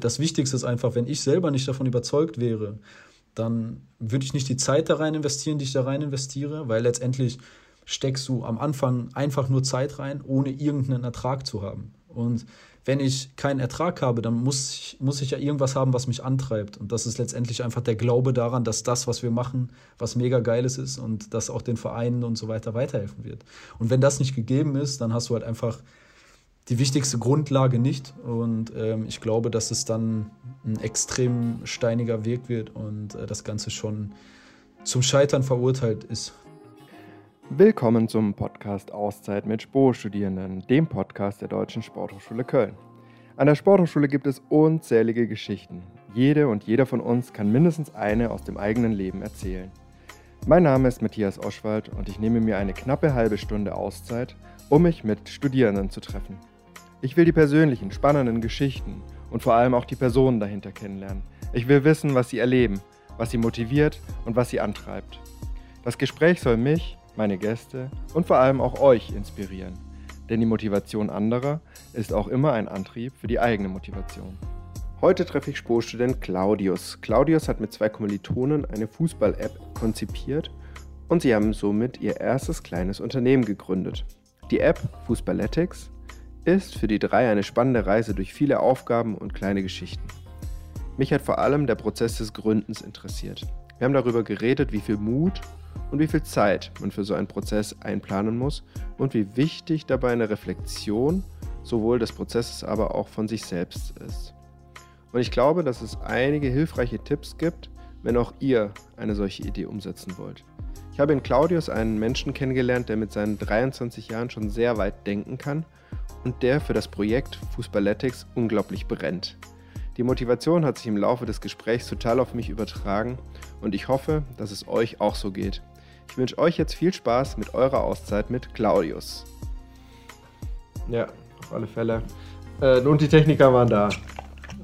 Das Wichtigste ist einfach, wenn ich selber nicht davon überzeugt wäre, dann würde ich nicht die Zeit da rein investieren, die ich da rein investiere, weil letztendlich steckst du am Anfang einfach nur Zeit rein, ohne irgendeinen Ertrag zu haben. Und wenn ich keinen Ertrag habe, dann muss ich, muss ich ja irgendwas haben, was mich antreibt. Und das ist letztendlich einfach der Glaube daran, dass das, was wir machen, was mega Geiles ist und das auch den Vereinen und so weiter weiterhelfen wird. Und wenn das nicht gegeben ist, dann hast du halt einfach die wichtigste Grundlage nicht. Und ähm, ich glaube, dass es dann ein extrem steiniger Weg wird und äh, das Ganze schon zum Scheitern verurteilt ist. Willkommen zum Podcast Auszeit mit Spo-Studierenden, dem Podcast der Deutschen Sporthochschule Köln. An der Sporthochschule gibt es unzählige Geschichten. Jede und jeder von uns kann mindestens eine aus dem eigenen Leben erzählen. Mein Name ist Matthias Oschwald und ich nehme mir eine knappe halbe Stunde Auszeit, um mich mit Studierenden zu treffen. Ich will die persönlichen, spannenden Geschichten und vor allem auch die Personen dahinter kennenlernen. Ich will wissen, was sie erleben, was sie motiviert und was sie antreibt. Das Gespräch soll mich, meine Gäste und vor allem auch euch inspirieren. Denn die Motivation anderer ist auch immer ein Antrieb für die eigene Motivation. Heute treffe ich Sportstudent Claudius. Claudius hat mit zwei Kommilitonen eine Fußball-App konzipiert und sie haben somit ihr erstes kleines Unternehmen gegründet. Die App Fußballetics ist für die drei eine spannende Reise durch viele Aufgaben und kleine Geschichten. Mich hat vor allem der Prozess des Gründens interessiert. Wir haben darüber geredet, wie viel Mut und wie viel Zeit man für so einen Prozess einplanen muss und wie wichtig dabei eine Reflexion sowohl des Prozesses, aber auch von sich selbst ist. Und ich glaube, dass es einige hilfreiche Tipps gibt, wenn auch ihr eine solche Idee umsetzen wollt. Ich habe in Claudius einen Menschen kennengelernt, der mit seinen 23 Jahren schon sehr weit denken kann und der für das Projekt Fußballetics unglaublich brennt. Die Motivation hat sich im Laufe des Gesprächs total auf mich übertragen und ich hoffe, dass es euch auch so geht. Ich wünsche euch jetzt viel Spaß mit eurer Auszeit mit Claudius. Ja, auf alle Fälle. Äh, und die Techniker waren da.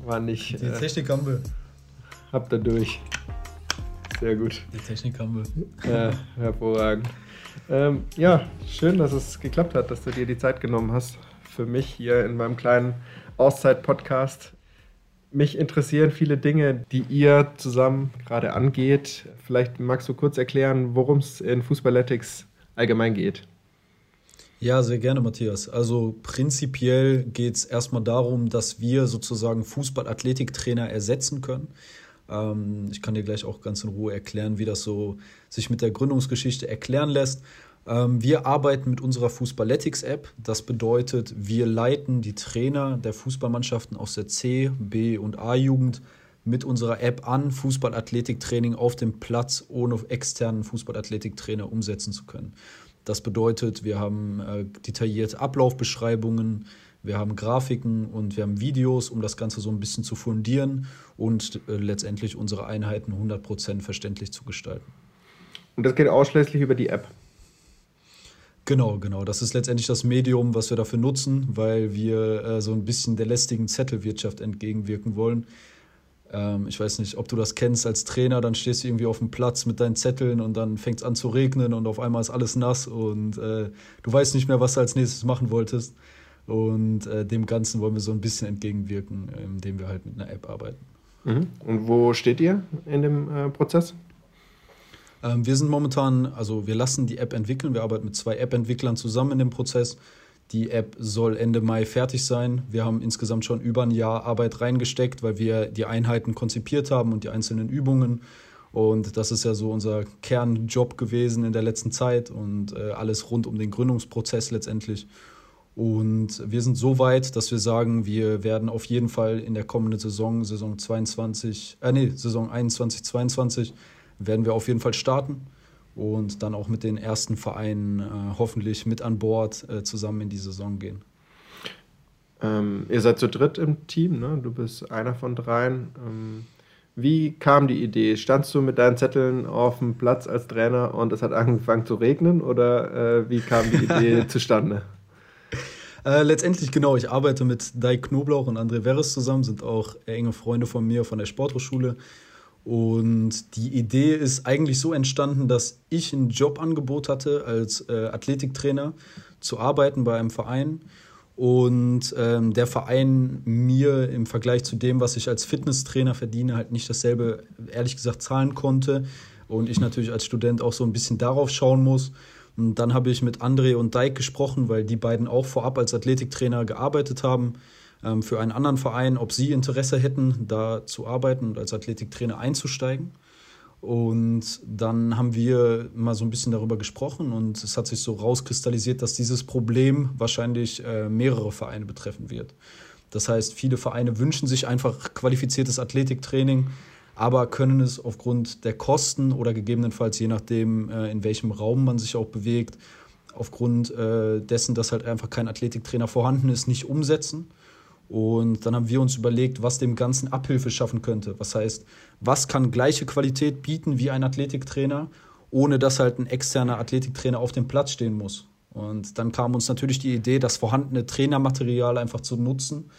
Waren nicht. Die äh, Technik haben wir. Habt ihr durch. Sehr gut. Die Technik haben wir. Ja, hervorragend. Ähm, ja, schön, dass es geklappt hat, dass du dir die Zeit genommen hast für mich hier in meinem kleinen Auszeit-Podcast. Mich interessieren viele Dinge, die ihr zusammen gerade angeht. Vielleicht magst du kurz erklären, worum es in Fußballetics allgemein geht. Ja, sehr gerne, Matthias. Also prinzipiell geht es erstmal darum, dass wir sozusagen Fußball-Athletiktrainer ersetzen können. Ähm, ich kann dir gleich auch ganz in Ruhe erklären, wie das so sich mit der Gründungsgeschichte erklären lässt. Ähm, wir arbeiten mit unserer Fußballetics-App. Das bedeutet, wir leiten die Trainer der Fußballmannschaften aus der C, B und A-Jugend mit unserer App an, Fußballathletiktraining auf dem Platz ohne externen Fußballathletiktrainer umsetzen zu können. Das bedeutet, wir haben äh, detaillierte Ablaufbeschreibungen, wir haben Grafiken und wir haben Videos, um das Ganze so ein bisschen zu fundieren und äh, letztendlich unsere Einheiten 100% verständlich zu gestalten. Und das geht ausschließlich über die App? Genau, genau. Das ist letztendlich das Medium, was wir dafür nutzen, weil wir äh, so ein bisschen der lästigen Zettelwirtschaft entgegenwirken wollen. Ähm, ich weiß nicht, ob du das kennst als Trainer, dann stehst du irgendwie auf dem Platz mit deinen Zetteln und dann fängt es an zu regnen und auf einmal ist alles nass und äh, du weißt nicht mehr, was du als nächstes machen wolltest. Und äh, dem Ganzen wollen wir so ein bisschen entgegenwirken, indem wir halt mit einer App arbeiten. Mhm. Und wo steht ihr in dem äh, Prozess? Ähm, wir sind momentan, also wir lassen die App entwickeln. Wir arbeiten mit zwei App-Entwicklern zusammen in dem Prozess. Die App soll Ende Mai fertig sein. Wir haben insgesamt schon über ein Jahr Arbeit reingesteckt, weil wir die Einheiten konzipiert haben und die einzelnen Übungen. Und das ist ja so unser Kernjob gewesen in der letzten Zeit und äh, alles rund um den Gründungsprozess letztendlich. Und wir sind so weit, dass wir sagen, wir werden auf jeden Fall in der kommenden Saison, Saison 22, äh nee, Saison 21, 22, werden wir auf jeden Fall starten und dann auch mit den ersten Vereinen äh, hoffentlich mit an Bord äh, zusammen in die Saison gehen. Ähm, ihr seid zu dritt im Team, ne? du bist einer von dreien. Ähm, wie kam die Idee? Standst du mit deinen Zetteln auf dem Platz als Trainer und es hat angefangen zu regnen oder äh, wie kam die Idee zustande? Äh, letztendlich genau, ich arbeite mit Dai Knoblauch und André Veres zusammen, sind auch enge Freunde von mir von der Sporthochschule. Und die Idee ist eigentlich so entstanden, dass ich ein Jobangebot hatte als äh, Athletiktrainer zu arbeiten bei einem Verein. und ähm, der Verein mir im Vergleich zu dem, was ich als Fitnesstrainer verdiene, halt nicht dasselbe, ehrlich gesagt, zahlen konnte. Und ich natürlich als Student auch so ein bisschen darauf schauen muss. Und dann habe ich mit André und Dijk gesprochen, weil die beiden auch vorab als Athletiktrainer gearbeitet haben für einen anderen Verein, ob sie Interesse hätten, da zu arbeiten und als Athletiktrainer einzusteigen. Und dann haben wir mal so ein bisschen darüber gesprochen und es hat sich so rauskristallisiert, dass dieses Problem wahrscheinlich äh, mehrere Vereine betreffen wird. Das heißt, viele Vereine wünschen sich einfach qualifiziertes Athletiktraining, aber können es aufgrund der Kosten oder gegebenenfalls je nachdem, äh, in welchem Raum man sich auch bewegt, aufgrund äh, dessen, dass halt einfach kein Athletiktrainer vorhanden ist, nicht umsetzen. Und dann haben wir uns überlegt, was dem Ganzen Abhilfe schaffen könnte. Was heißt, was kann gleiche Qualität bieten wie ein Athletiktrainer, ohne dass halt ein externer Athletiktrainer auf dem Platz stehen muss. Und dann kam uns natürlich die Idee, das vorhandene Trainermaterial einfach zu nutzen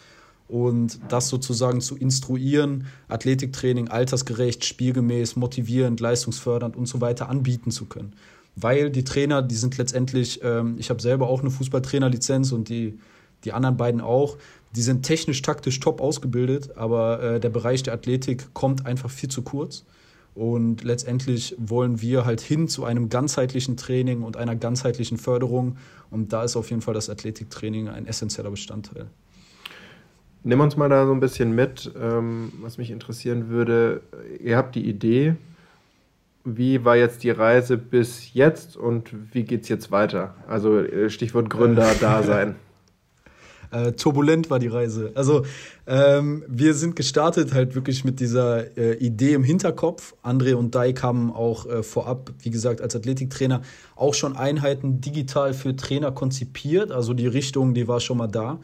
und das sozusagen zu instruieren, Athletiktraining altersgerecht, spielgemäß, motivierend, leistungsfördernd und so weiter anbieten zu können. Weil die Trainer, die sind letztendlich, ähm, ich habe selber auch eine Fußballtrainerlizenz und die, die anderen beiden auch, die sind technisch, taktisch top ausgebildet, aber äh, der Bereich der Athletik kommt einfach viel zu kurz. Und letztendlich wollen wir halt hin zu einem ganzheitlichen Training und einer ganzheitlichen Förderung. Und da ist auf jeden Fall das Athletiktraining ein essentieller Bestandteil. Nimm uns mal da so ein bisschen mit, ähm, was mich interessieren würde. Ihr habt die Idee. Wie war jetzt die Reise bis jetzt und wie geht es jetzt weiter? Also äh, Stichwort Gründer-Dasein. Äh, turbulent war die Reise. Also ähm, wir sind gestartet halt wirklich mit dieser äh, Idee im Hinterkopf. André und Dijk haben auch äh, vorab, wie gesagt, als Athletiktrainer auch schon Einheiten digital für Trainer konzipiert. Also die Richtung, die war schon mal da.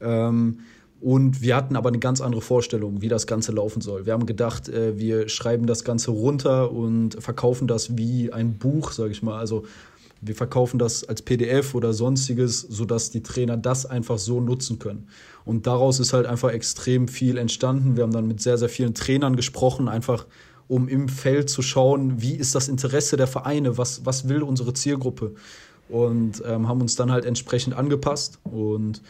Ähm, und wir hatten aber eine ganz andere Vorstellung, wie das Ganze laufen soll. Wir haben gedacht, äh, wir schreiben das Ganze runter und verkaufen das wie ein Buch, sage ich mal. Also wir verkaufen das als PDF oder sonstiges, sodass die Trainer das einfach so nutzen können. Und daraus ist halt einfach extrem viel entstanden. Wir haben dann mit sehr, sehr vielen Trainern gesprochen, einfach um im Feld zu schauen, wie ist das Interesse der Vereine, was, was will unsere Zielgruppe. Und ähm, haben uns dann halt entsprechend angepasst. Und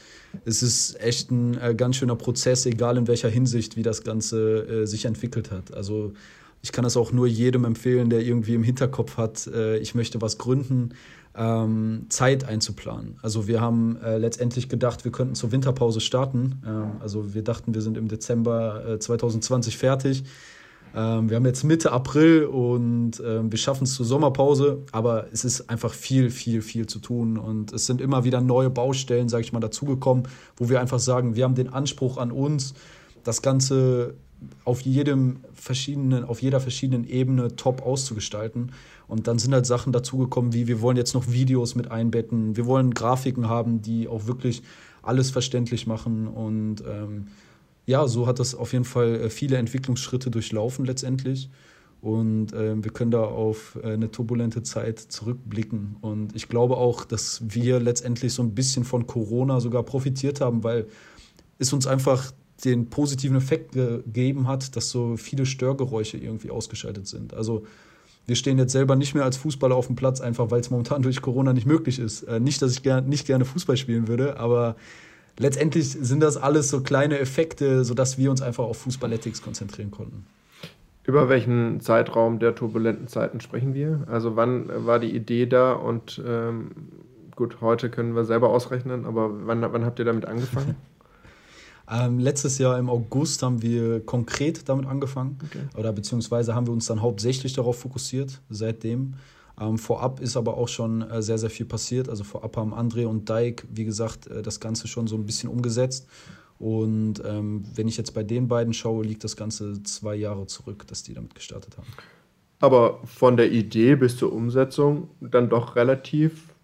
es ist echt ein äh, ganz schöner Prozess, egal in welcher Hinsicht, wie das Ganze äh, sich entwickelt hat. Also ich kann das auch nur jedem empfehlen, der irgendwie im Hinterkopf hat, äh, ich möchte was gründen, ähm, Zeit einzuplanen. Also wir haben äh, letztendlich gedacht, wir könnten zur Winterpause starten. Ähm, also wir dachten, wir sind im Dezember äh, 2020 fertig. Ähm, wir haben jetzt Mitte April und ähm, wir schaffen es zur Sommerpause, aber es ist einfach viel, viel, viel zu tun und es sind immer wieder neue Baustellen, sage ich mal, dazugekommen, wo wir einfach sagen, wir haben den Anspruch an uns, das Ganze auf jedem verschiedenen, auf jeder verschiedenen Ebene top auszugestalten. Und dann sind halt Sachen dazugekommen, wie wir wollen jetzt noch Videos mit einbetten, wir wollen Grafiken haben, die auch wirklich alles verständlich machen. Und ähm, ja, so hat das auf jeden Fall äh, viele Entwicklungsschritte durchlaufen letztendlich. Und äh, wir können da auf äh, eine turbulente Zeit zurückblicken. Und ich glaube auch, dass wir letztendlich so ein bisschen von Corona sogar profitiert haben, weil es uns einfach den positiven Effekt gegeben hat, dass so viele Störgeräusche irgendwie ausgeschaltet sind. Also wir stehen jetzt selber nicht mehr als Fußballer auf dem Platz, einfach weil es momentan durch Corona nicht möglich ist. Äh, nicht, dass ich ger nicht gerne Fußball spielen würde, aber letztendlich sind das alles so kleine Effekte, sodass wir uns einfach auf Fußballetics konzentrieren konnten. Über welchen Zeitraum der turbulenten Zeiten sprechen wir? Also wann war die Idee da und ähm, gut, heute können wir selber ausrechnen, aber wann, wann habt ihr damit angefangen? Ähm, letztes Jahr im August haben wir konkret damit angefangen. Okay. Oder beziehungsweise haben wir uns dann hauptsächlich darauf fokussiert seitdem. Ähm, vorab ist aber auch schon äh, sehr, sehr viel passiert. Also vorab haben André und Dijk, wie gesagt, äh, das Ganze schon so ein bisschen umgesetzt. Und ähm, wenn ich jetzt bei den beiden schaue, liegt das Ganze zwei Jahre zurück, dass die damit gestartet haben. Aber von der Idee bis zur Umsetzung dann doch relativ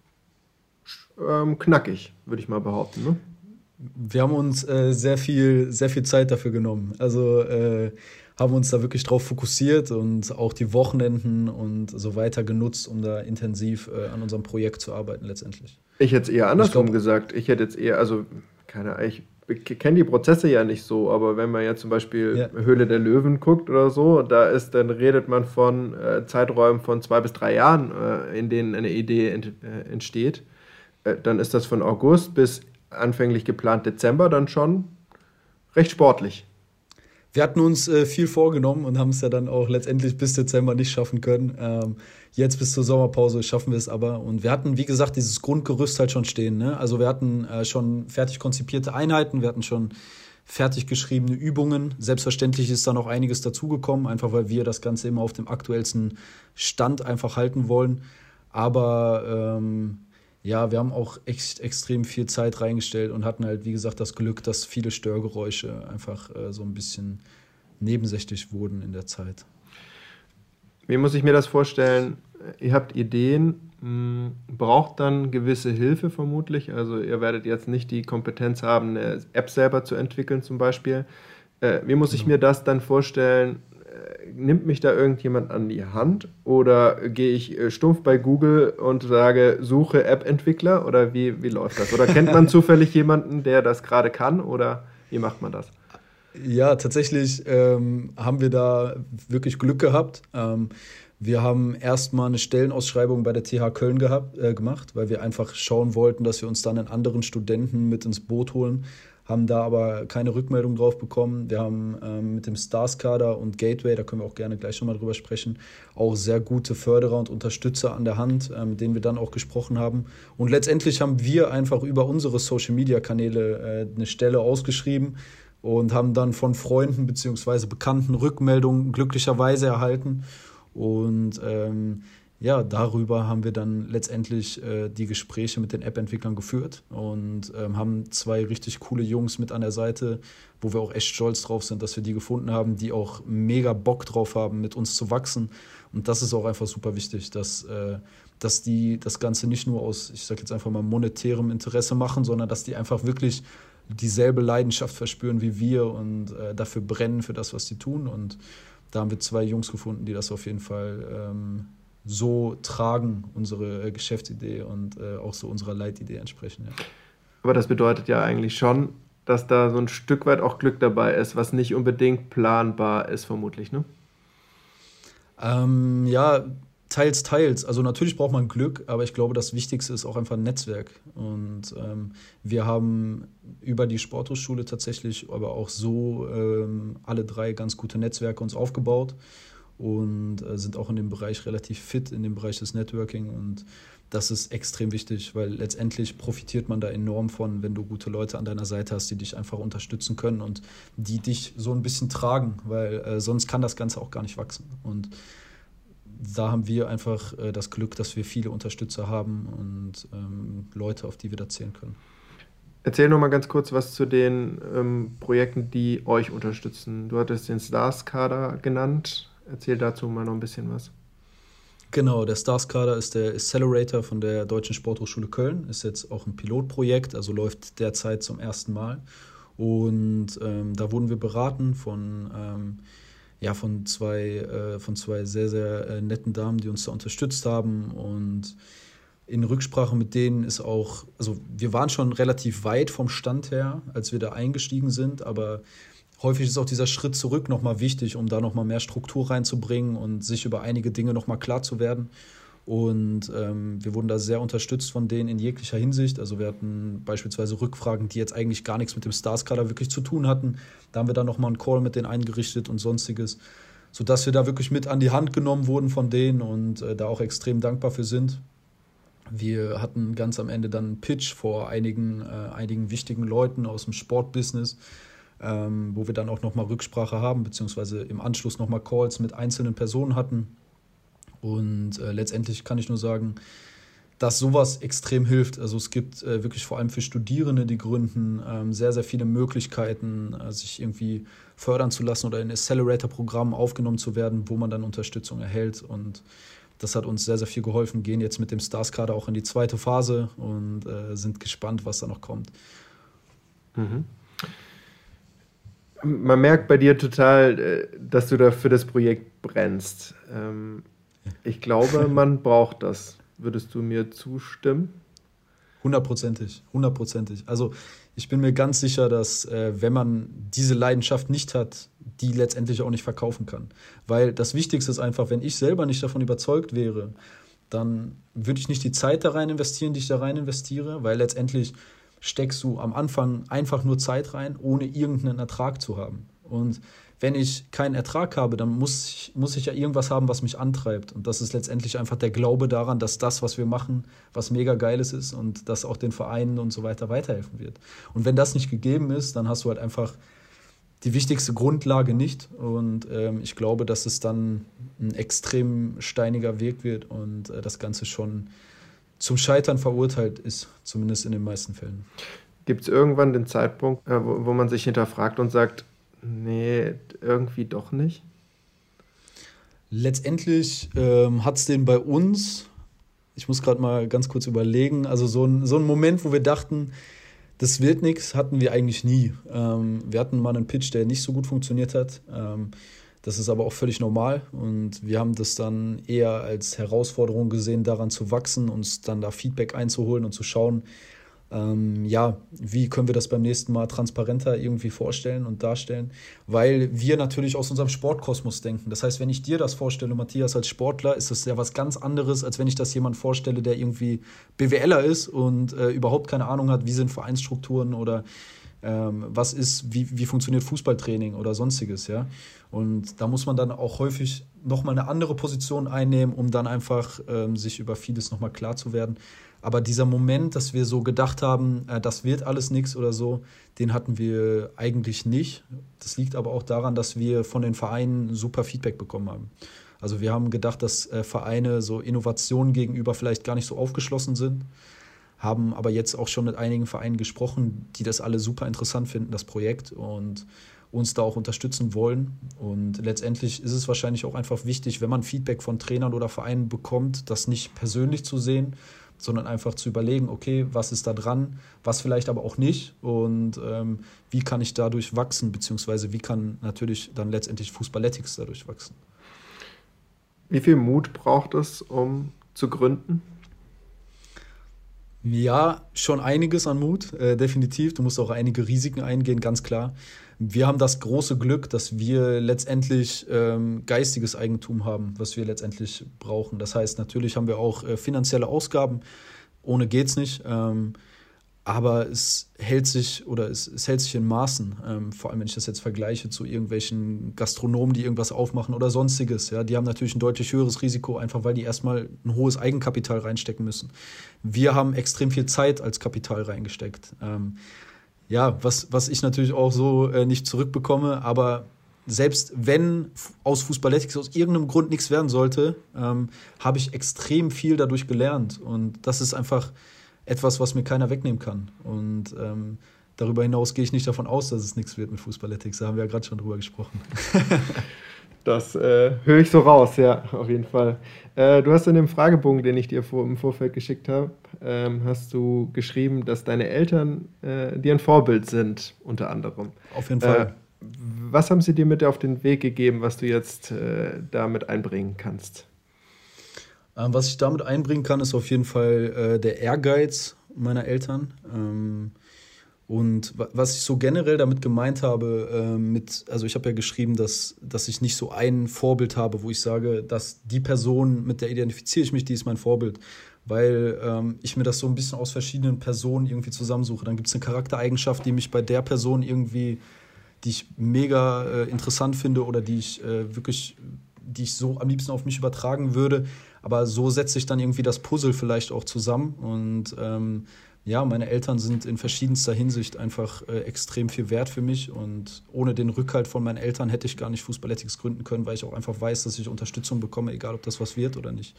ähm, knackig, würde ich mal behaupten. Ne? Wir haben uns äh, sehr viel, sehr viel Zeit dafür genommen. Also äh, haben uns da wirklich drauf fokussiert und auch die Wochenenden und so weiter genutzt, um da intensiv äh, an unserem Projekt zu arbeiten letztendlich. Ich hätte es eher andersrum glaub, gesagt. Ich hätte jetzt eher, also keine Ahnung, ich kenne die Prozesse ja nicht so, aber wenn man ja zum Beispiel ja. Höhle der Löwen guckt oder so, da ist, dann redet man von äh, Zeiträumen von zwei bis drei Jahren, äh, in denen eine Idee ent, äh, entsteht. Äh, dann ist das von August bis anfänglich geplant Dezember dann schon recht sportlich. Wir hatten uns äh, viel vorgenommen und haben es ja dann auch letztendlich bis Dezember nicht schaffen können. Ähm, jetzt bis zur Sommerpause schaffen wir es aber. Und wir hatten, wie gesagt, dieses Grundgerüst halt schon stehen. Ne? Also wir hatten äh, schon fertig konzipierte Einheiten, wir hatten schon fertig geschriebene Übungen. Selbstverständlich ist da noch einiges dazugekommen, einfach weil wir das Ganze immer auf dem aktuellsten Stand einfach halten wollen. Aber ähm, ja, wir haben auch echt extrem viel Zeit reingestellt und hatten halt, wie gesagt, das Glück, dass viele Störgeräusche einfach äh, so ein bisschen nebensächlich wurden in der Zeit. Wie muss ich mir das vorstellen? Ihr habt Ideen, mh, hm, braucht dann gewisse Hilfe vermutlich. Also ihr werdet jetzt nicht die Kompetenz haben, eine App selber zu entwickeln zum Beispiel. Äh, wie muss genau. ich mir das dann vorstellen? Nimmt mich da irgendjemand an die Hand oder gehe ich äh, stumpf bei Google und sage, suche App-Entwickler oder wie, wie läuft das? Oder kennt man zufällig jemanden, der das gerade kann oder wie macht man das? Ja, tatsächlich ähm, haben wir da wirklich Glück gehabt. Ähm, wir haben erstmal eine Stellenausschreibung bei der TH Köln gehabt, äh, gemacht, weil wir einfach schauen wollten, dass wir uns dann einen anderen Studenten mit ins Boot holen, haben da aber keine Rückmeldung drauf bekommen. Wir haben ähm, mit dem Stars-Kader und Gateway, da können wir auch gerne gleich schon mal drüber sprechen, auch sehr gute Förderer und Unterstützer an der Hand, äh, mit denen wir dann auch gesprochen haben. Und letztendlich haben wir einfach über unsere Social-Media-Kanäle äh, eine Stelle ausgeschrieben und haben dann von Freunden bzw. Bekannten Rückmeldungen glücklicherweise erhalten. Und ähm, ja, darüber haben wir dann letztendlich äh, die Gespräche mit den App-Entwicklern geführt und ähm, haben zwei richtig coole Jungs mit an der Seite, wo wir auch echt stolz drauf sind, dass wir die gefunden haben, die auch mega Bock drauf haben, mit uns zu wachsen. Und das ist auch einfach super wichtig, dass, äh, dass die das Ganze nicht nur aus, ich sag jetzt einfach mal, monetärem Interesse machen, sondern dass die einfach wirklich dieselbe Leidenschaft verspüren wie wir und äh, dafür brennen für das, was sie tun. Und da haben wir zwei Jungs gefunden, die das auf jeden Fall ähm, so tragen, unsere äh, Geschäftsidee und äh, auch so unserer Leitidee entsprechen. Ja. Aber das bedeutet ja eigentlich schon, dass da so ein Stück weit auch Glück dabei ist, was nicht unbedingt planbar ist, vermutlich, ne? Ähm, ja, teils, teils. Also natürlich braucht man Glück, aber ich glaube, das Wichtigste ist auch einfach ein Netzwerk. Und ähm, wir haben über die Sporthochschule tatsächlich, aber auch so ähm, alle drei ganz gute Netzwerke uns aufgebaut und äh, sind auch in dem Bereich relativ fit, in dem Bereich des Networking. Und das ist extrem wichtig, weil letztendlich profitiert man da enorm von, wenn du gute Leute an deiner Seite hast, die dich einfach unterstützen können und die dich so ein bisschen tragen, weil äh, sonst kann das Ganze auch gar nicht wachsen. Und da haben wir einfach äh, das Glück, dass wir viele Unterstützer haben und ähm, Leute, auf die wir da zählen können. Erzähl noch mal ganz kurz was zu den ähm, Projekten, die euch unterstützen. Du hattest den Stars-Kader genannt. Erzähl dazu mal noch ein bisschen was. Genau, der Stars-Kader ist der Accelerator von der Deutschen Sporthochschule Köln. Ist jetzt auch ein Pilotprojekt, also läuft derzeit zum ersten Mal. Und ähm, da wurden wir beraten von, ähm, ja, von, zwei, äh, von zwei sehr, sehr äh, netten Damen, die uns da unterstützt haben. Und in Rücksprache mit denen ist auch, also wir waren schon relativ weit vom Stand her, als wir da eingestiegen sind, aber häufig ist auch dieser Schritt zurück nochmal wichtig, um da nochmal mehr Struktur reinzubringen und sich über einige Dinge nochmal klar zu werden. Und ähm, wir wurden da sehr unterstützt von denen in jeglicher Hinsicht. Also wir hatten beispielsweise Rückfragen, die jetzt eigentlich gar nichts mit dem Stars-Kader wirklich zu tun hatten. Da haben wir dann nochmal einen Call mit denen eingerichtet und sonstiges, sodass wir da wirklich mit an die Hand genommen wurden von denen und äh, da auch extrem dankbar für sind. Wir hatten ganz am Ende dann einen Pitch vor einigen, äh, einigen wichtigen Leuten aus dem Sportbusiness, ähm, wo wir dann auch nochmal Rücksprache haben, beziehungsweise im Anschluss nochmal Calls mit einzelnen Personen hatten. Und äh, letztendlich kann ich nur sagen, dass sowas extrem hilft. Also es gibt äh, wirklich vor allem für Studierende, die gründen, ähm, sehr, sehr viele Möglichkeiten, äh, sich irgendwie fördern zu lassen oder in Accelerator-Programmen aufgenommen zu werden, wo man dann Unterstützung erhält. Und das hat uns sehr, sehr viel geholfen. Gehen jetzt mit dem Stars-Kader auch in die zweite Phase und äh, sind gespannt, was da noch kommt. Mhm man merkt bei dir total, äh, dass du da für das Projekt brennst. Ähm, ich glaube, man braucht das. Würdest du mir zustimmen? Hundertprozentig, hundertprozentig. Also ich bin mir ganz sicher, dass äh, wenn man diese Leidenschaft nicht hat, die letztendlich auch nicht verkaufen kann. Weil das Wichtigste ist einfach, wenn ich selber nicht davon überzeugt wäre, dann würde ich nicht die Zeit da rein investieren, die ich da rein investiere, weil letztendlich steckst du am Anfang einfach nur Zeit rein, ohne irgendeinen Ertrag zu haben. Und wenn ich keinen Ertrag habe, dann muss ich, muss ich ja irgendwas haben, was mich antreibt. Und das ist letztendlich einfach der Glaube daran, dass das, was wir machen, was mega geiles ist und das auch den Vereinen und so weiter weiterhelfen wird. Und wenn das nicht gegeben ist, dann hast du halt einfach die wichtigste Grundlage nicht. Und ähm, ich glaube, dass es dann ein extrem steiniger Weg wird und äh, das Ganze schon zum Scheitern verurteilt ist, zumindest in den meisten Fällen. Gibt es irgendwann den Zeitpunkt, äh, wo, wo man sich hinterfragt und sagt, Nee, irgendwie doch nicht. Letztendlich ähm, hat es den bei uns, ich muss gerade mal ganz kurz überlegen, also so ein, so ein Moment, wo wir dachten, das wird nichts, hatten wir eigentlich nie. Ähm, wir hatten mal einen Pitch, der nicht so gut funktioniert hat. Ähm, das ist aber auch völlig normal und wir haben das dann eher als Herausforderung gesehen, daran zu wachsen, uns dann da Feedback einzuholen und zu schauen, ähm, ja, wie können wir das beim nächsten Mal transparenter irgendwie vorstellen und darstellen? Weil wir natürlich aus unserem Sportkosmos denken. Das heißt, wenn ich dir das vorstelle, Matthias, als Sportler, ist das ja was ganz anderes, als wenn ich das jemand vorstelle, der irgendwie BWLer ist und äh, überhaupt keine Ahnung hat, wie sind Vereinsstrukturen oder ähm, was ist, wie, wie funktioniert Fußballtraining oder sonstiges, ja. Und da muss man dann auch häufig nochmal eine andere Position einnehmen, um dann einfach ähm, sich über vieles nochmal klar zu werden. Aber dieser Moment, dass wir so gedacht haben, äh, das wird alles nichts oder so, den hatten wir eigentlich nicht. Das liegt aber auch daran, dass wir von den Vereinen super Feedback bekommen haben. Also wir haben gedacht, dass äh, Vereine so Innovationen gegenüber vielleicht gar nicht so aufgeschlossen sind, haben aber jetzt auch schon mit einigen Vereinen gesprochen, die das alle super interessant finden, das Projekt und uns da auch unterstützen wollen. Und letztendlich ist es wahrscheinlich auch einfach wichtig, wenn man Feedback von Trainern oder Vereinen bekommt, das nicht persönlich zu sehen, sondern einfach zu überlegen, okay, was ist da dran, was vielleicht aber auch nicht und ähm, wie kann ich dadurch wachsen, beziehungsweise wie kann natürlich dann letztendlich Fußballetics dadurch wachsen. Wie viel Mut braucht es, um zu gründen? Ja, schon einiges an Mut, äh, definitiv. Du musst auch einige Risiken eingehen, ganz klar. Wir haben das große Glück, dass wir letztendlich ähm, geistiges Eigentum haben, was wir letztendlich brauchen. Das heißt, natürlich haben wir auch äh, finanzielle Ausgaben. Ohne geht's nicht. Ähm, aber es hält sich oder es, es hält sich in Maßen. Ähm, vor allem, wenn ich das jetzt vergleiche zu irgendwelchen Gastronomen, die irgendwas aufmachen oder sonstiges. Ja, die haben natürlich ein deutlich höheres Risiko, einfach weil die erstmal ein hohes Eigenkapital reinstecken müssen. Wir haben extrem viel Zeit als Kapital reingesteckt. Ähm, ja, was, was ich natürlich auch so äh, nicht zurückbekomme, aber selbst wenn aus Fußballetics aus irgendeinem Grund nichts werden sollte, ähm, habe ich extrem viel dadurch gelernt. Und das ist einfach etwas, was mir keiner wegnehmen kann. Und ähm, darüber hinaus gehe ich nicht davon aus, dass es nichts wird mit Fußballetics. Da haben wir ja gerade schon drüber gesprochen. das äh, höre ich so raus, ja, auf jeden Fall. Äh, du hast in dem Fragebogen, den ich dir vor, im Vorfeld geschickt habe, ähm, hast du geschrieben, dass deine Eltern äh, dir ein Vorbild sind, unter anderem. Auf jeden Fall. Äh, was haben sie dir mit auf den Weg gegeben, was du jetzt äh, damit einbringen kannst? Ähm, was ich damit einbringen kann, ist auf jeden Fall äh, der Ehrgeiz meiner Eltern. Ähm, und was ich so generell damit gemeint habe, äh, mit, also ich habe ja geschrieben, dass, dass ich nicht so ein Vorbild habe, wo ich sage, dass die Person, mit der identifiziere ich mich, die ist mein Vorbild. Weil ähm, ich mir das so ein bisschen aus verschiedenen Personen irgendwie zusammensuche. Dann gibt es eine Charaktereigenschaft, die mich bei der Person irgendwie, die ich mega äh, interessant finde oder die ich äh, wirklich, die ich so am liebsten auf mich übertragen würde. Aber so setze ich dann irgendwie das Puzzle vielleicht auch zusammen. Und ähm, ja, meine Eltern sind in verschiedenster Hinsicht einfach äh, extrem viel wert für mich. Und ohne den Rückhalt von meinen Eltern hätte ich gar nicht Fußballethics gründen können, weil ich auch einfach weiß, dass ich Unterstützung bekomme, egal ob das was wird oder nicht.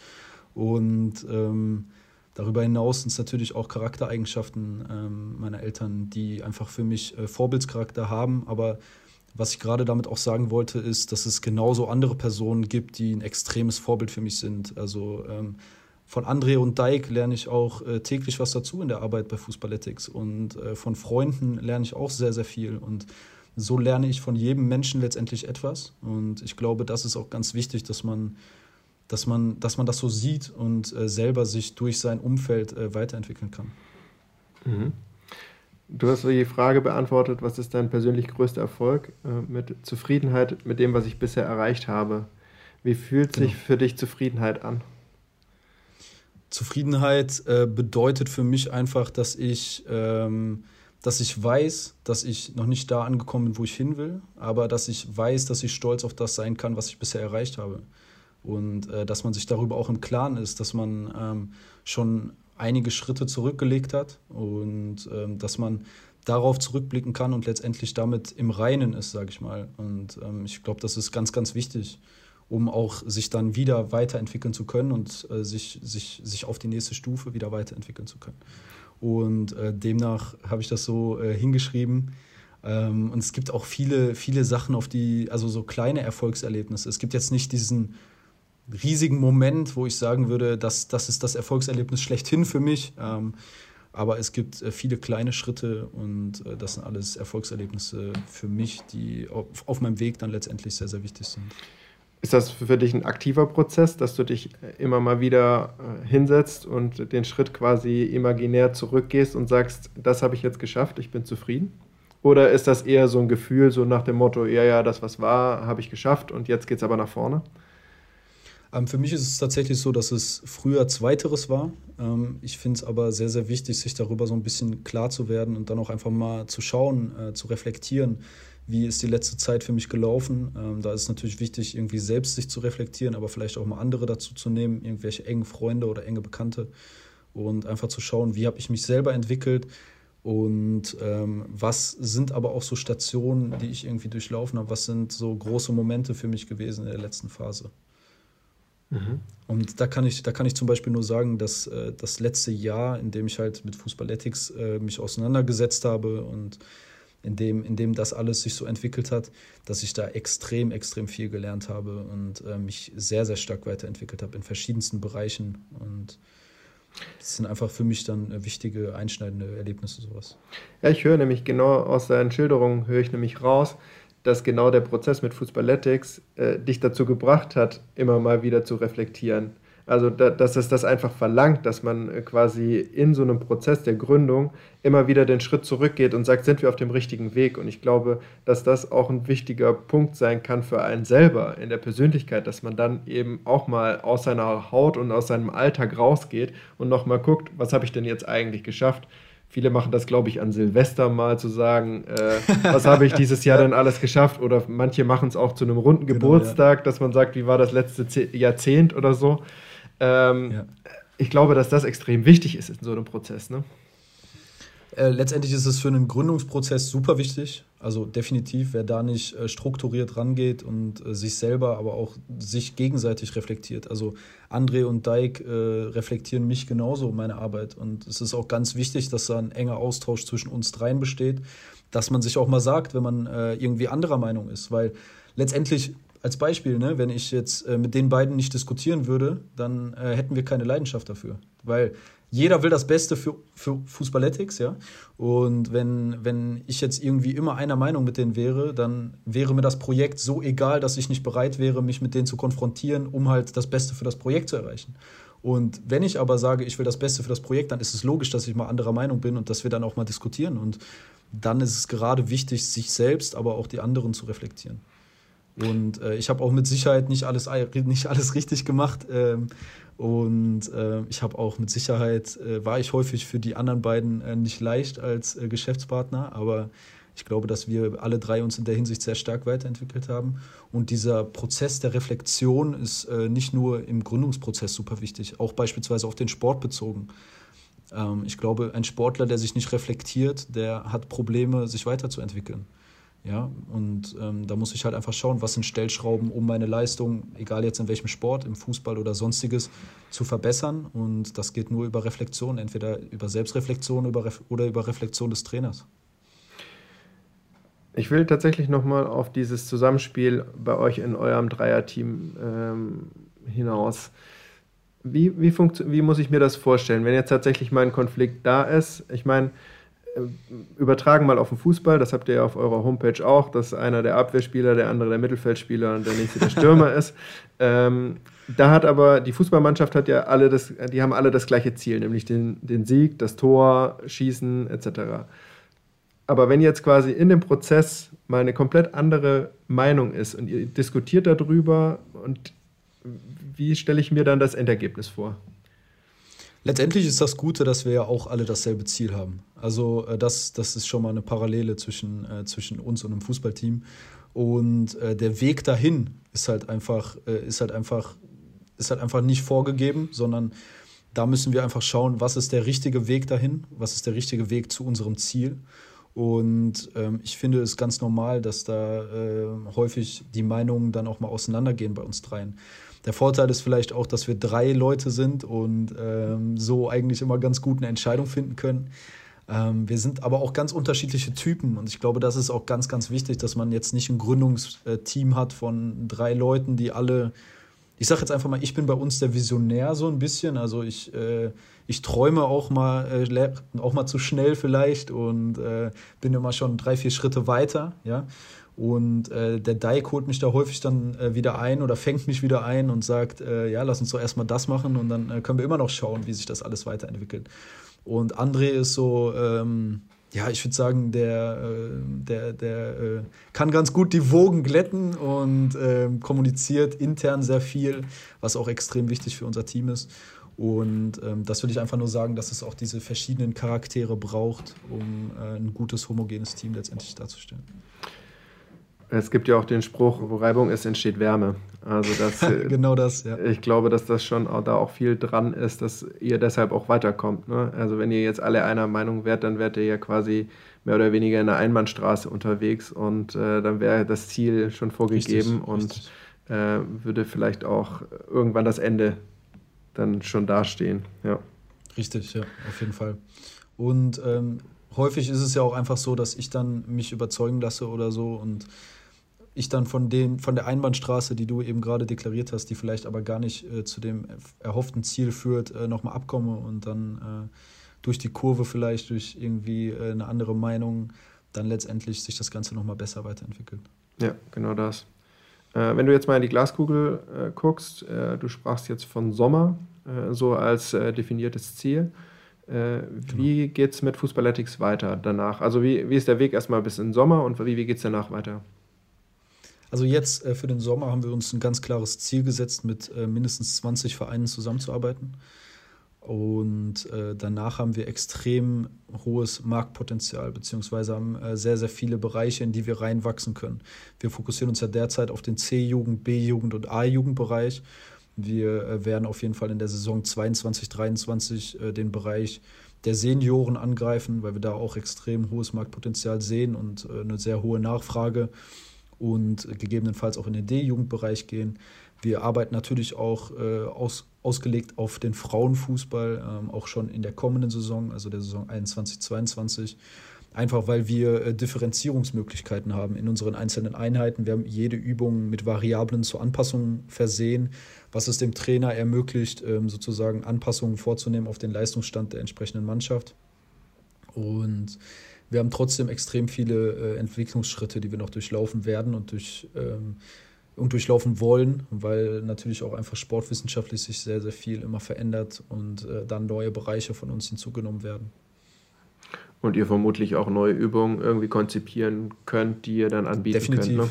Und ähm, darüber hinaus sind es natürlich auch Charaktereigenschaften ähm, meiner Eltern, die einfach für mich äh, Vorbildscharakter haben, aber was ich gerade damit auch sagen wollte, ist, dass es genauso andere Personen gibt, die ein extremes Vorbild für mich sind. Also ähm, von André und Dijk lerne ich auch äh, täglich was dazu in der Arbeit bei Fußballetics. Und äh, von Freunden lerne ich auch sehr, sehr viel. Und so lerne ich von jedem Menschen letztendlich etwas. Und ich glaube, das ist auch ganz wichtig, dass man, dass man, dass man das so sieht und äh, selber sich durch sein Umfeld äh, weiterentwickeln kann. Mhm. Du hast die Frage beantwortet, was ist dein persönlich größter Erfolg? Äh, mit Zufriedenheit mit dem, was ich bisher erreicht habe. Wie fühlt genau. sich für dich Zufriedenheit an? Zufriedenheit äh, bedeutet für mich einfach, dass ich, ähm, dass ich weiß, dass ich noch nicht da angekommen bin, wo ich hin will, aber dass ich weiß, dass ich stolz auf das sein kann, was ich bisher erreicht habe. Und äh, dass man sich darüber auch im Klaren ist, dass man ähm, schon einige Schritte zurückgelegt hat und ähm, dass man darauf zurückblicken kann und letztendlich damit im Reinen ist, sage ich mal. Und ähm, ich glaube, das ist ganz, ganz wichtig, um auch sich dann wieder weiterentwickeln zu können und äh, sich, sich, sich auf die nächste Stufe wieder weiterentwickeln zu können. Und äh, demnach habe ich das so äh, hingeschrieben. Ähm, und es gibt auch viele, viele Sachen, auf die, also so kleine Erfolgserlebnisse. Es gibt jetzt nicht diesen riesigen Moment, wo ich sagen würde, das, das ist das Erfolgserlebnis schlechthin für mich. Ähm, aber es gibt äh, viele kleine Schritte und äh, das sind alles Erfolgserlebnisse für mich, die auf, auf meinem Weg dann letztendlich sehr, sehr wichtig sind. Ist das für dich ein aktiver Prozess, dass du dich äh, immer mal wieder hinsetzt und den Schritt quasi imaginär zurückgehst und sagst, das habe ich jetzt geschafft, ich bin zufrieden? Oder ist das eher so ein Gefühl, so nach dem Motto, ja, ja, das, was war, habe ich geschafft und jetzt geht es aber nach vorne? Ähm, für mich ist es tatsächlich so, dass es früher Zweiteres war. Ähm, ich finde es aber sehr, sehr wichtig, sich darüber so ein bisschen klar zu werden und dann auch einfach mal zu schauen, äh, zu reflektieren, wie ist die letzte Zeit für mich gelaufen. Ähm, da ist es natürlich wichtig, irgendwie selbst sich zu reflektieren, aber vielleicht auch mal andere dazu zu nehmen, irgendwelche engen Freunde oder enge Bekannte und einfach zu schauen, wie habe ich mich selber entwickelt und ähm, was sind aber auch so Stationen, die ich irgendwie durchlaufen habe, was sind so große Momente für mich gewesen in der letzten Phase. Mhm. Und da kann ich, da kann ich zum Beispiel nur sagen, dass äh, das letzte Jahr, in dem ich halt mit Fußballetics äh, mich auseinandergesetzt habe und in dem, in dem das alles sich so entwickelt hat, dass ich da extrem, extrem viel gelernt habe und äh, mich sehr, sehr stark weiterentwickelt habe in verschiedensten Bereichen. Und das sind einfach für mich dann äh, wichtige, einschneidende Erlebnisse, sowas. Ja, ich höre nämlich genau aus deinen Schilderungen, höre ich nämlich raus, dass genau der Prozess mit Fußballetics äh, dich dazu gebracht hat, immer mal wieder zu reflektieren. Also, da, dass es das einfach verlangt, dass man äh, quasi in so einem Prozess der Gründung immer wieder den Schritt zurückgeht und sagt, sind wir auf dem richtigen Weg? Und ich glaube, dass das auch ein wichtiger Punkt sein kann für einen selber in der Persönlichkeit, dass man dann eben auch mal aus seiner Haut und aus seinem Alltag rausgeht und nochmal guckt, was habe ich denn jetzt eigentlich geschafft? Viele machen das, glaube ich, an Silvester mal zu sagen, äh, was habe ich dieses Jahr denn alles geschafft? Oder manche machen es auch zu einem runden genau, Geburtstag, ja. dass man sagt, wie war das letzte Jahrzehnt oder so. Ähm, ja. Ich glaube, dass das extrem wichtig ist in so einem Prozess. Ne? Äh, letztendlich ist es für einen Gründungsprozess super wichtig. Also definitiv, wer da nicht äh, strukturiert rangeht und äh, sich selber, aber auch sich gegenseitig reflektiert. Also André und Dijk äh, reflektieren mich genauso, meine Arbeit. Und es ist auch ganz wichtig, dass da ein enger Austausch zwischen uns dreien besteht, dass man sich auch mal sagt, wenn man äh, irgendwie anderer Meinung ist. Weil letztendlich als Beispiel, ne, wenn ich jetzt äh, mit den beiden nicht diskutieren würde, dann äh, hätten wir keine Leidenschaft dafür. Weil jeder will das Beste für, für Fußballetics, ja. Und wenn, wenn ich jetzt irgendwie immer einer Meinung mit denen wäre, dann wäre mir das Projekt so egal, dass ich nicht bereit wäre, mich mit denen zu konfrontieren, um halt das Beste für das Projekt zu erreichen. Und wenn ich aber sage, ich will das Beste für das Projekt, dann ist es logisch, dass ich mal anderer Meinung bin und dass wir dann auch mal diskutieren. Und dann ist es gerade wichtig, sich selbst, aber auch die anderen zu reflektieren. Und äh, ich habe auch mit Sicherheit nicht alles, nicht alles richtig gemacht. Ähm, und äh, ich habe auch mit Sicherheit, äh, war ich häufig für die anderen beiden äh, nicht leicht als äh, Geschäftspartner, aber ich glaube, dass wir alle drei uns in der Hinsicht sehr stark weiterentwickelt haben. Und dieser Prozess der Reflexion ist äh, nicht nur im Gründungsprozess super wichtig, auch beispielsweise auf den Sport bezogen. Ähm, ich glaube, ein Sportler, der sich nicht reflektiert, der hat Probleme, sich weiterzuentwickeln. Ja, und ähm, da muss ich halt einfach schauen, was sind Stellschrauben, um meine Leistung, egal jetzt in welchem Sport, im Fußball oder sonstiges, zu verbessern. Und das geht nur über Reflexion, entweder über Selbstreflexion über, oder über Reflexion des Trainers. Ich will tatsächlich nochmal auf dieses Zusammenspiel bei euch in eurem Dreierteam ähm, hinaus. Wie, wie, wie muss ich mir das vorstellen, wenn jetzt tatsächlich mal ein Konflikt da ist? Ich meine, übertragen mal auf den Fußball, das habt ihr ja auf eurer Homepage auch, dass einer der Abwehrspieler, der andere der Mittelfeldspieler und der nächste der Stürmer ist. Ähm, da hat aber die Fußballmannschaft hat ja alle das, die haben alle das gleiche Ziel, nämlich den, den Sieg, das Tor, Schießen etc. Aber wenn jetzt quasi in dem Prozess mal eine komplett andere Meinung ist und ihr diskutiert darüber und wie stelle ich mir dann das Endergebnis vor? Letztendlich ist das Gute, dass wir ja auch alle dasselbe Ziel haben. Also äh, das, das ist schon mal eine Parallele zwischen, äh, zwischen uns und einem Fußballteam. Und äh, der Weg dahin ist halt einfach, äh, ist halt einfach, ist halt einfach nicht vorgegeben, sondern da müssen wir einfach schauen, was ist der richtige Weg dahin, was ist der richtige Weg zu unserem Ziel. Und ähm, ich finde es ganz normal, dass da äh, häufig die Meinungen dann auch mal auseinandergehen bei uns dreien. Der Vorteil ist vielleicht auch, dass wir drei Leute sind und ähm, so eigentlich immer ganz gut eine Entscheidung finden können. Ähm, wir sind aber auch ganz unterschiedliche Typen und ich glaube, das ist auch ganz, ganz wichtig, dass man jetzt nicht ein Gründungsteam hat von drei Leuten, die alle, ich sage jetzt einfach mal, ich bin bei uns der Visionär so ein bisschen, also ich, äh, ich träume auch mal, äh, auch mal zu schnell vielleicht und äh, bin immer schon drei, vier Schritte weiter, ja. Und äh, der Dike holt mich da häufig dann äh, wieder ein oder fängt mich wieder ein und sagt, äh, ja, lass uns doch erstmal das machen und dann äh, können wir immer noch schauen, wie sich das alles weiterentwickelt. Und André ist so, ähm, ja, ich würde sagen, der, äh, der, der äh, kann ganz gut die Wogen glätten und ähm, kommuniziert intern sehr viel, was auch extrem wichtig für unser Team ist. Und ähm, das will ich einfach nur sagen, dass es auch diese verschiedenen Charaktere braucht, um ein gutes, homogenes Team letztendlich darzustellen. Es gibt ja auch den Spruch, wo Reibung ist, entsteht Wärme. Also das, genau das, ja. Ich glaube, dass das schon auch, da auch viel dran ist, dass ihr deshalb auch weiterkommt. Ne? Also wenn ihr jetzt alle einer Meinung wärt, dann wärt ihr ja quasi mehr oder weniger in einer Einbahnstraße unterwegs und äh, dann wäre das Ziel schon vorgegeben richtig, und richtig. Äh, würde vielleicht auch irgendwann das Ende dann schon dastehen. Ja. Richtig, ja, auf jeden Fall. Und ähm, häufig ist es ja auch einfach so, dass ich dann mich überzeugen lasse oder so und ich dann von, dem, von der Einbahnstraße, die du eben gerade deklariert hast, die vielleicht aber gar nicht äh, zu dem erhofften Ziel führt, äh, nochmal abkomme und dann äh, durch die Kurve vielleicht, durch irgendwie äh, eine andere Meinung, dann letztendlich sich das Ganze nochmal besser weiterentwickelt. Ja, genau das. Äh, wenn du jetzt mal in die Glaskugel äh, guckst, du sprachst jetzt von Sommer, so als definiertes Ziel. Genau. Wie geht es mit Fußballetics weiter danach? Also wie, wie ist der Weg erstmal bis in den Sommer und wie, wie geht es danach weiter? Also jetzt äh, für den Sommer haben wir uns ein ganz klares Ziel gesetzt, mit äh, mindestens 20 Vereinen zusammenzuarbeiten. Und äh, danach haben wir extrem hohes Marktpotenzial, beziehungsweise haben äh, sehr, sehr viele Bereiche, in die wir reinwachsen können. Wir fokussieren uns ja derzeit auf den C-Jugend, B-Jugend und A-Jugendbereich. Wir äh, werden auf jeden Fall in der Saison 22, 23 äh, den Bereich der Senioren angreifen, weil wir da auch extrem hohes Marktpotenzial sehen und eine sehr hohe Nachfrage und gegebenenfalls auch in den D-Jugendbereich gehen. Wir arbeiten natürlich auch äh, aus, ausgelegt auf den Frauenfußball, ähm, auch schon in der kommenden Saison, also der Saison 21, 22. Einfach weil wir äh, Differenzierungsmöglichkeiten haben in unseren einzelnen Einheiten. Wir haben jede Übung mit Variablen zur Anpassung versehen, was es dem Trainer ermöglicht, ähm, sozusagen Anpassungen vorzunehmen auf den Leistungsstand der entsprechenden Mannschaft. Und wir haben trotzdem extrem viele äh, Entwicklungsschritte, die wir noch durchlaufen werden und, durch, ähm, und durchlaufen wollen, weil natürlich auch einfach sportwissenschaftlich sich sehr, sehr viel immer verändert und äh, dann neue Bereiche von uns hinzugenommen werden. Und ihr vermutlich auch neue Übungen irgendwie konzipieren könnt, die ihr dann anbieten Definitiv. könnt. Ne?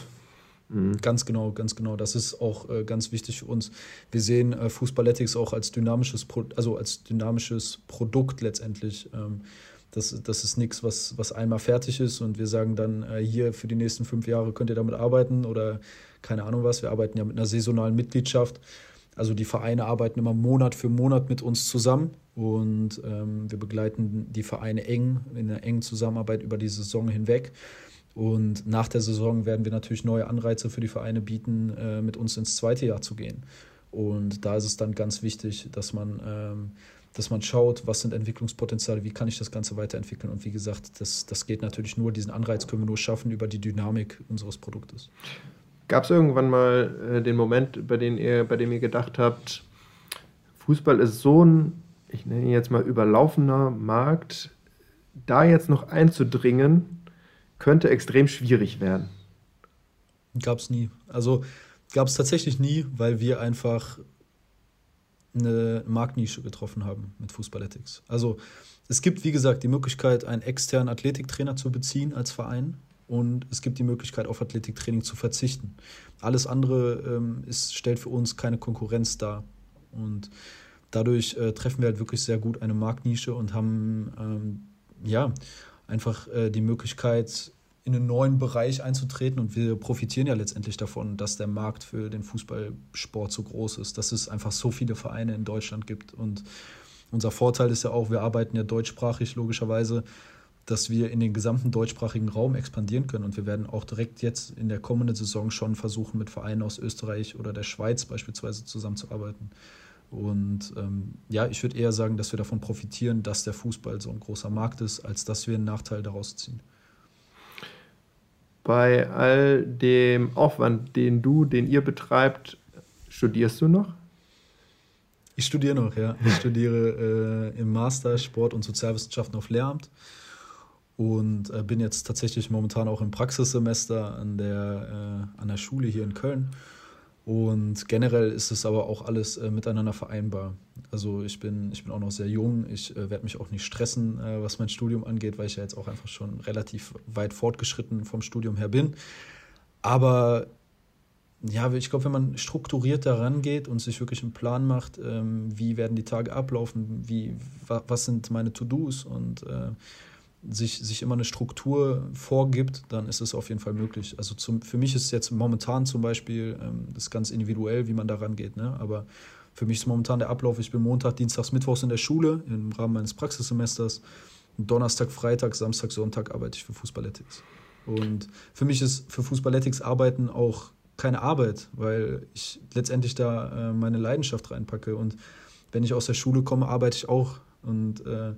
Mhm. Ganz genau, ganz genau. Das ist auch äh, ganz wichtig für uns. Wir sehen äh, Fußballetics auch als dynamisches, Pro also als dynamisches Produkt letztendlich. Ähm, das, das ist nichts, was, was einmal fertig ist und wir sagen dann, äh, hier für die nächsten fünf Jahre könnt ihr damit arbeiten oder keine Ahnung was. Wir arbeiten ja mit einer saisonalen Mitgliedschaft. Also die Vereine arbeiten immer Monat für Monat mit uns zusammen und ähm, wir begleiten die Vereine eng, in einer engen Zusammenarbeit über die Saison hinweg. Und nach der Saison werden wir natürlich neue Anreize für die Vereine bieten, äh, mit uns ins zweite Jahr zu gehen. Und da ist es dann ganz wichtig, dass man ähm, dass man schaut, was sind Entwicklungspotenziale, wie kann ich das Ganze weiterentwickeln. Und wie gesagt, das, das geht natürlich nur, diesen Anreiz können wir nur schaffen über die Dynamik unseres Produktes. Gab es irgendwann mal äh, den Moment, bei dem, ihr, bei dem ihr gedacht habt, Fußball ist so ein, ich nenne ihn jetzt mal überlaufener Markt, da jetzt noch einzudringen, könnte extrem schwierig werden? Gab es nie. Also gab es tatsächlich nie, weil wir einfach eine Marktnische getroffen haben mit Fußballetics. Also es gibt, wie gesagt, die Möglichkeit, einen externen Athletiktrainer zu beziehen als Verein und es gibt die Möglichkeit, auf Athletiktraining zu verzichten. Alles andere ähm, ist, stellt für uns keine Konkurrenz dar. Und dadurch äh, treffen wir halt wirklich sehr gut eine Marktnische und haben ähm, ja einfach äh, die Möglichkeit, in einen neuen Bereich einzutreten. Und wir profitieren ja letztendlich davon, dass der Markt für den Fußballsport so groß ist, dass es einfach so viele Vereine in Deutschland gibt. Und unser Vorteil ist ja auch, wir arbeiten ja deutschsprachig logischerweise, dass wir in den gesamten deutschsprachigen Raum expandieren können. Und wir werden auch direkt jetzt in der kommenden Saison schon versuchen, mit Vereinen aus Österreich oder der Schweiz beispielsweise zusammenzuarbeiten. Und ähm, ja, ich würde eher sagen, dass wir davon profitieren, dass der Fußball so ein großer Markt ist, als dass wir einen Nachteil daraus ziehen. Bei all dem Aufwand, den du, den ihr betreibt, studierst du noch? Ich studiere noch, ja. Ich studiere äh, im Master Sport und Sozialwissenschaften auf Lehramt und äh, bin jetzt tatsächlich momentan auch im Praxissemester an der, äh, an der Schule hier in Köln und generell ist es aber auch alles äh, miteinander vereinbar. Also ich bin, ich bin auch noch sehr jung, ich äh, werde mich auch nicht stressen, äh, was mein Studium angeht, weil ich ja jetzt auch einfach schon relativ weit fortgeschritten vom Studium her bin. Aber ja, ich glaube, wenn man strukturiert daran geht und sich wirklich einen Plan macht, ähm, wie werden die Tage ablaufen, wie, wa, was sind meine To-Dos und äh, sich, sich immer eine Struktur vorgibt, dann ist es auf jeden Fall möglich. Also zum, für mich ist jetzt momentan zum Beispiel, ähm, das ganz individuell, wie man da rangeht, ne? aber für mich ist momentan der Ablauf, ich bin Montag, Dienstags, Mittwochs in der Schule im Rahmen meines Praxissemesters. Donnerstag, Freitag, Samstag, Sonntag arbeite ich für Fußballetics. Und für mich ist für Fußballetics arbeiten auch keine Arbeit, weil ich letztendlich da äh, meine Leidenschaft reinpacke. Und wenn ich aus der Schule komme, arbeite ich auch. Und äh,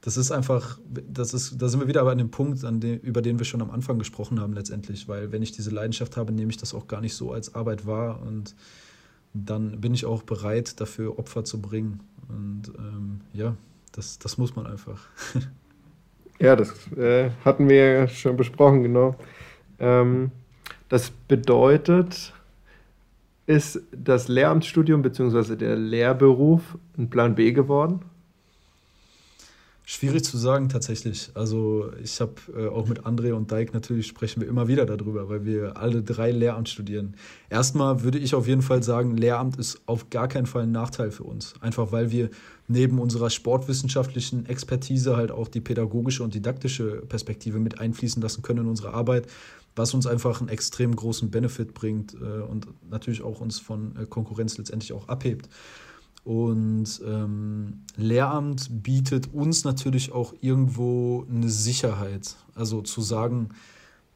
das ist einfach, das ist, da sind wir wieder an dem Punkt, an dem, über den wir schon am Anfang gesprochen haben letztendlich, weil wenn ich diese Leidenschaft habe, nehme ich das auch gar nicht so als Arbeit wahr und dann bin ich auch bereit, dafür Opfer zu bringen. Und ähm, ja, das, das muss man einfach. ja, das äh, hatten wir ja schon besprochen, genau. Ähm, das bedeutet, ist das Lehramtsstudium bzw. der Lehrberuf ein Plan B geworden? Schwierig zu sagen tatsächlich. Also ich habe äh, auch mit André und Dijk natürlich sprechen wir immer wieder darüber, weil wir alle drei Lehramt studieren. Erstmal würde ich auf jeden Fall sagen, Lehramt ist auf gar keinen Fall ein Nachteil für uns. Einfach weil wir neben unserer sportwissenschaftlichen Expertise halt auch die pädagogische und didaktische Perspektive mit einfließen lassen können in unsere Arbeit, was uns einfach einen extrem großen Benefit bringt äh, und natürlich auch uns von äh, Konkurrenz letztendlich auch abhebt. Und ähm, Lehramt bietet uns natürlich auch irgendwo eine Sicherheit. Also zu sagen,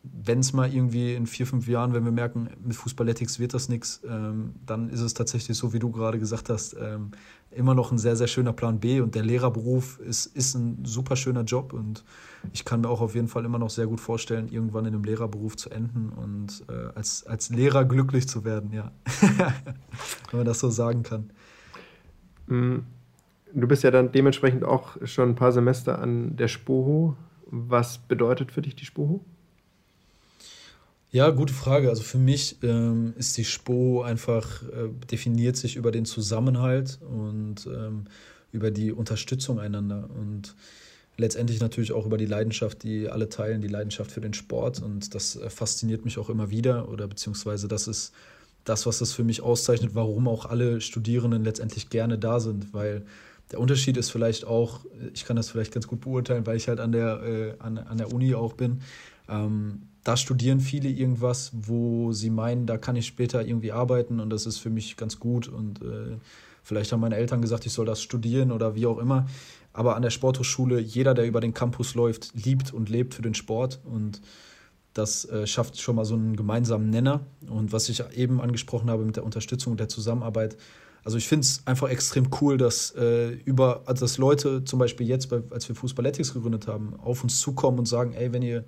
wenn es mal irgendwie in vier, fünf Jahren, wenn wir merken, mit Fußballetics wird das nichts, ähm, dann ist es tatsächlich so, wie du gerade gesagt hast, ähm, immer noch ein sehr, sehr schöner Plan B. Und der Lehrerberuf ist, ist ein super schöner Job. Und ich kann mir auch auf jeden Fall immer noch sehr gut vorstellen, irgendwann in einem Lehrerberuf zu enden und äh, als, als Lehrer glücklich zu werden, ja. wenn man das so sagen kann. Mm, du bist ja dann dementsprechend auch schon ein paar Semester an der SPOHO. Was bedeutet für dich die SPOHO? Ja, gute Frage. Also für mich ähm, ist die SPO einfach, äh, definiert sich über den Zusammenhalt und ähm, über die Unterstützung einander und letztendlich natürlich auch über die Leidenschaft, die alle teilen, die Leidenschaft für den Sport und das äh, fasziniert mich auch immer wieder oder beziehungsweise das ist das, was das für mich auszeichnet, warum auch alle Studierenden letztendlich gerne da sind, weil der Unterschied ist vielleicht auch, ich kann das vielleicht ganz gut beurteilen, weil ich halt an der, äh, an, an der Uni auch bin. Ähm, da studieren viele irgendwas, wo sie meinen, da kann ich später irgendwie arbeiten und das ist für mich ganz gut und äh, vielleicht haben meine Eltern gesagt, ich soll das studieren oder wie auch immer. Aber an der Sporthochschule, jeder, der über den Campus läuft, liebt und lebt für den Sport und das äh, schafft schon mal so einen gemeinsamen Nenner. Und was ich eben angesprochen habe mit der Unterstützung und der Zusammenarbeit, also ich finde es einfach extrem cool, dass äh, über, also dass Leute zum Beispiel jetzt, bei, als wir Fußballetics gegründet haben, auf uns zukommen und sagen, ey, wenn ihr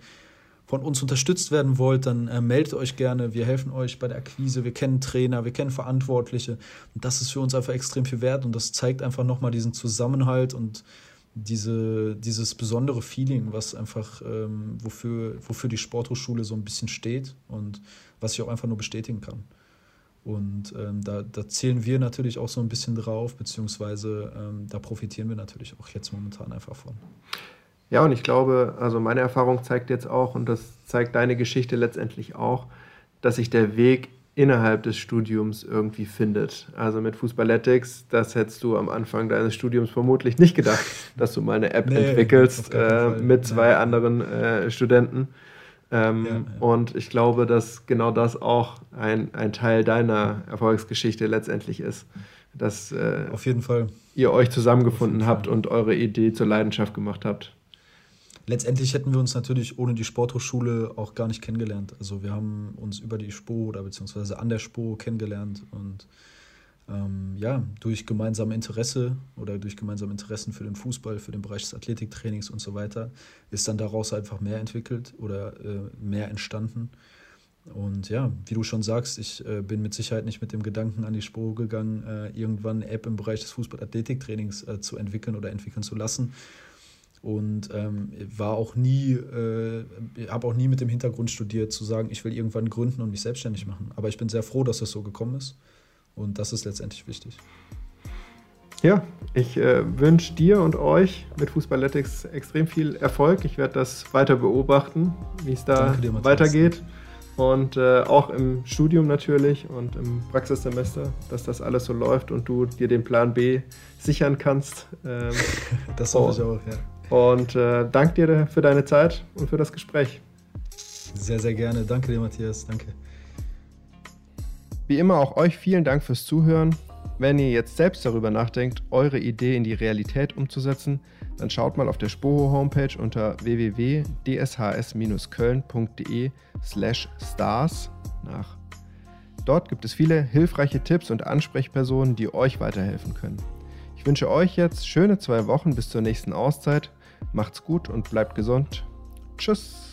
von uns unterstützt werden wollt, dann äh, meldet euch gerne. Wir helfen euch bei der Akquise. Wir kennen Trainer, wir kennen Verantwortliche. Und das ist für uns einfach extrem viel wert und das zeigt einfach nochmal diesen Zusammenhalt und diese, dieses besondere Feeling, was einfach, ähm, wofür, wofür die Sporthochschule so ein bisschen steht und was ich auch einfach nur bestätigen kann. Und ähm, da, da zählen wir natürlich auch so ein bisschen drauf, beziehungsweise ähm, da profitieren wir natürlich auch jetzt momentan einfach von. Ja, und ich glaube, also meine Erfahrung zeigt jetzt auch, und das zeigt deine Geschichte letztendlich auch, dass sich der Weg innerhalb des Studiums irgendwie findet. Also mit Fußballetics, das hättest du am Anfang deines Studiums vermutlich nicht gedacht, dass du mal eine App nee, entwickelst äh, mit zwei ja. anderen äh, Studenten. Ähm, ja, ja. Und ich glaube, dass genau das auch ein, ein Teil deiner Erfolgsgeschichte letztendlich ist. Dass äh, Auf jeden Fall. ihr euch zusammengefunden habt und eure Idee zur Leidenschaft gemacht habt. Letztendlich hätten wir uns natürlich ohne die Sporthochschule auch gar nicht kennengelernt. Also wir haben uns über die SPO oder beziehungsweise an der SPO kennengelernt und ähm, ja, durch gemeinsame Interesse oder durch gemeinsame Interessen für den Fußball, für den Bereich des Athletiktrainings und so weiter, ist dann daraus einfach mehr entwickelt oder äh, mehr entstanden. Und ja, wie du schon sagst, ich äh, bin mit Sicherheit nicht mit dem Gedanken an die Spur gegangen, äh, irgendwann eine App im Bereich des Fußball-Athletiktrainings äh, zu entwickeln oder entwickeln zu lassen. Und ähm, war auch nie, äh, habe auch nie mit dem Hintergrund studiert, zu sagen, ich will irgendwann gründen und mich selbstständig machen. Aber ich bin sehr froh, dass es so gekommen ist. Und das ist letztendlich wichtig. Ja, ich äh, wünsche dir und euch mit Fußballetics extrem viel Erfolg. Ich werde das weiter beobachten, wie es da dir, weitergeht. Und äh, auch im Studium natürlich und im Praxissemester, dass das alles so läuft und du dir den Plan B sichern kannst. Ähm, das hoffe ich auch, ja. Und äh, danke dir für deine Zeit und für das Gespräch. Sehr, sehr gerne. Danke dir, Matthias. Danke. Wie immer auch euch vielen Dank fürs Zuhören. Wenn ihr jetzt selbst darüber nachdenkt, eure Idee in die Realität umzusetzen, dann schaut mal auf der Spoho Homepage unter www.dshs-köln.de slash stars nach. Dort gibt es viele hilfreiche Tipps und Ansprechpersonen, die euch weiterhelfen können. Ich wünsche euch jetzt schöne zwei Wochen bis zur nächsten Auszeit. Macht's gut und bleibt gesund. Tschüss.